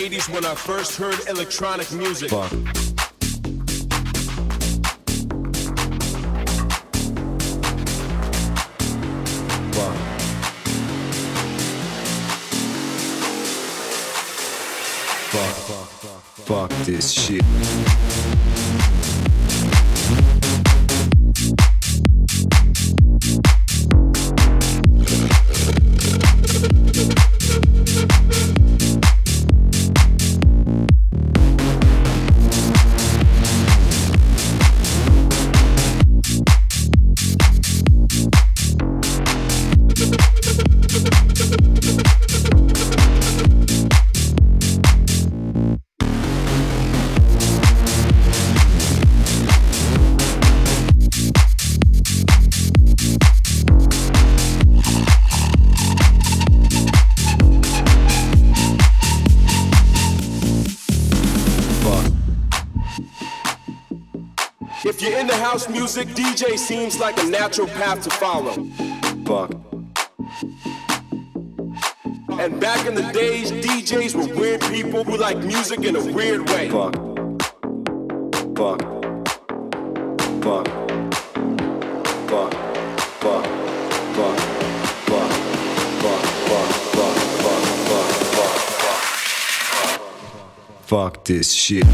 80s when I first heard electronic music. Fuck. Fuck. Fuck, fuck, this shit. DJ seems like a natural path to follow. Fuck. And back in the days, DJs were weird people who like music in a weird way. Fuck. Fuck. Fuck. Fuck. Fuck. Fuck. Fuck. Fuck. Fuck. Fuck. Fuck. Fuck. Fuck. Fuck this shit.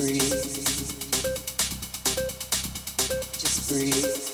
breathe. Just breathe.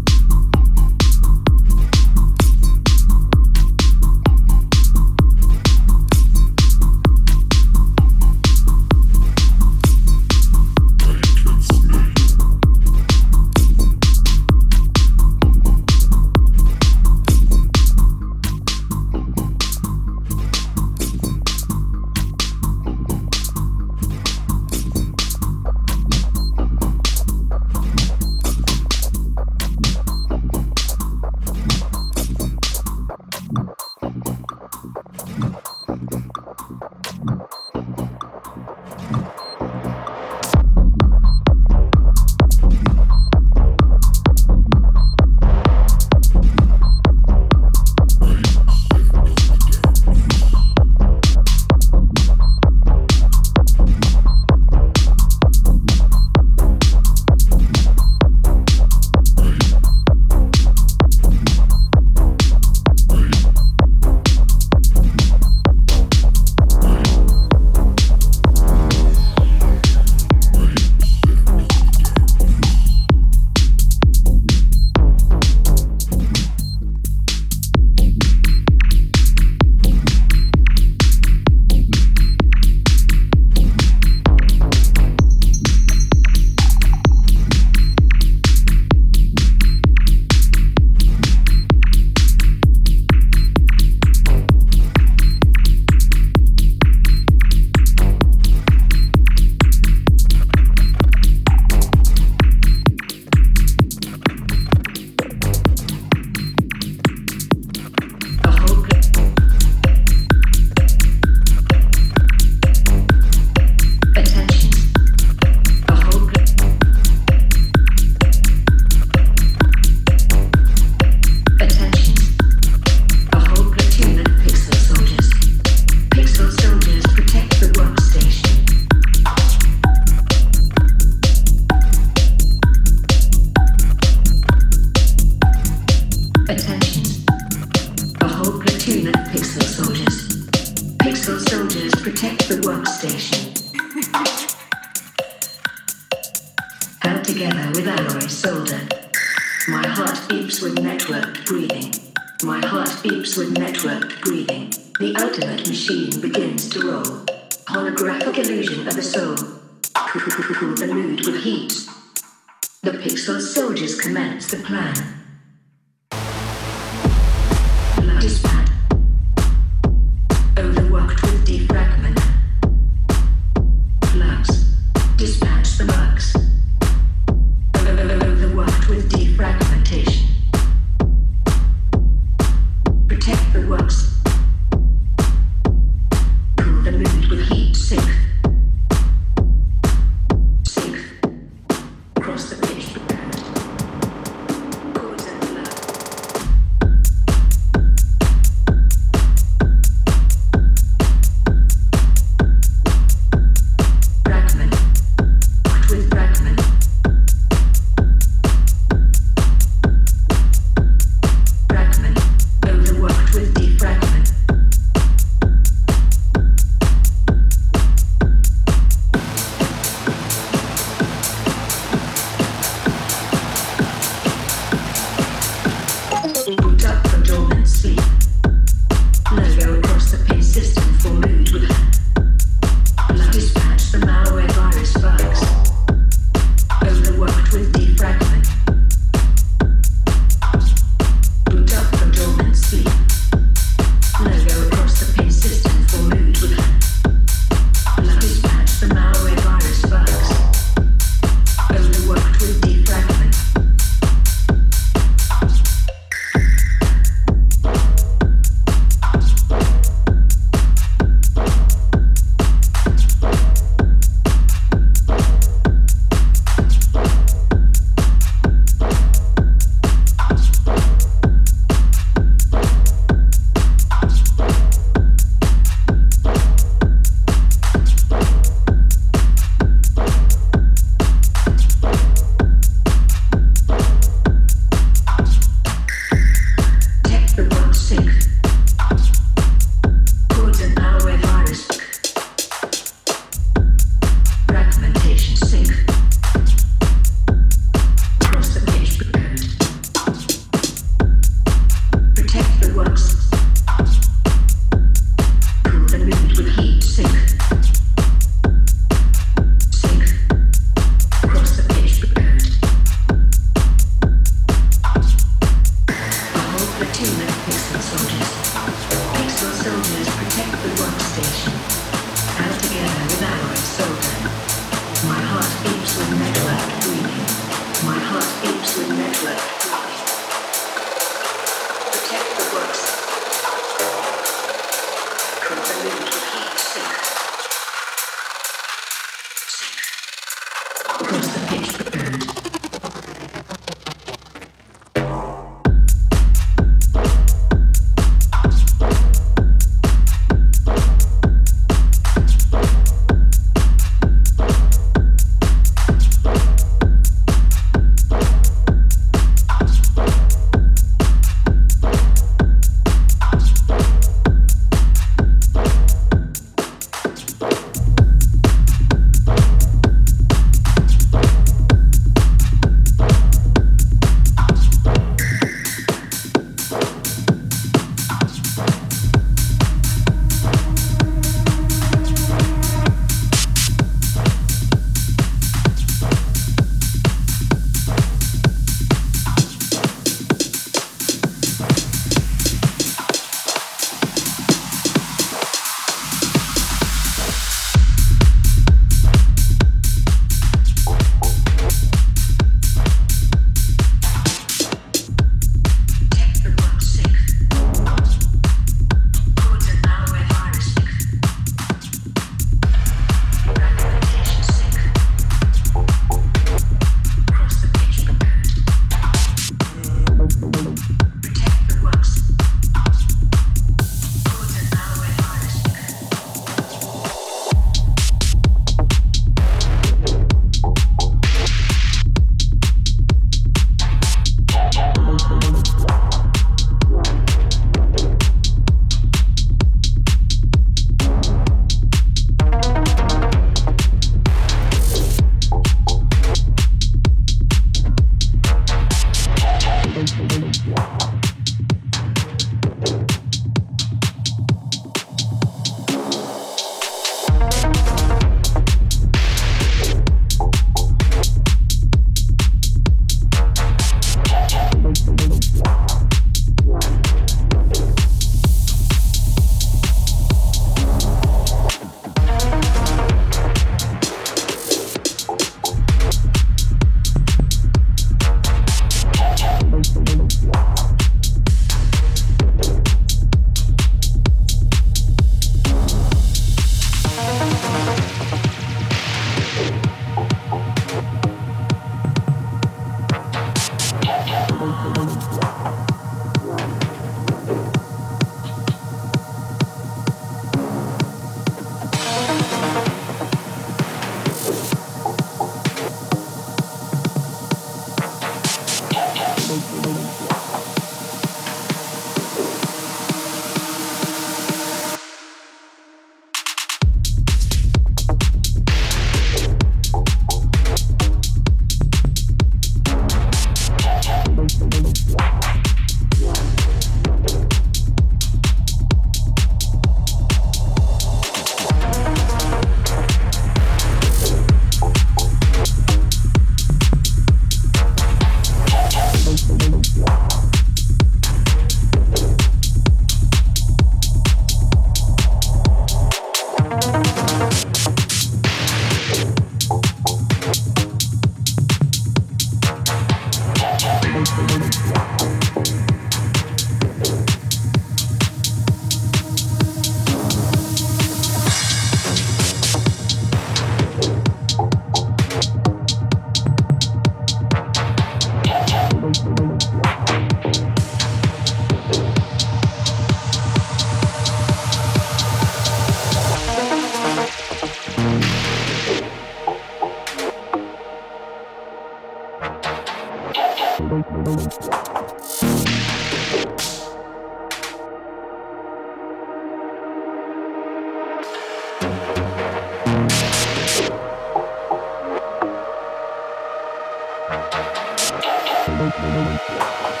いくよ。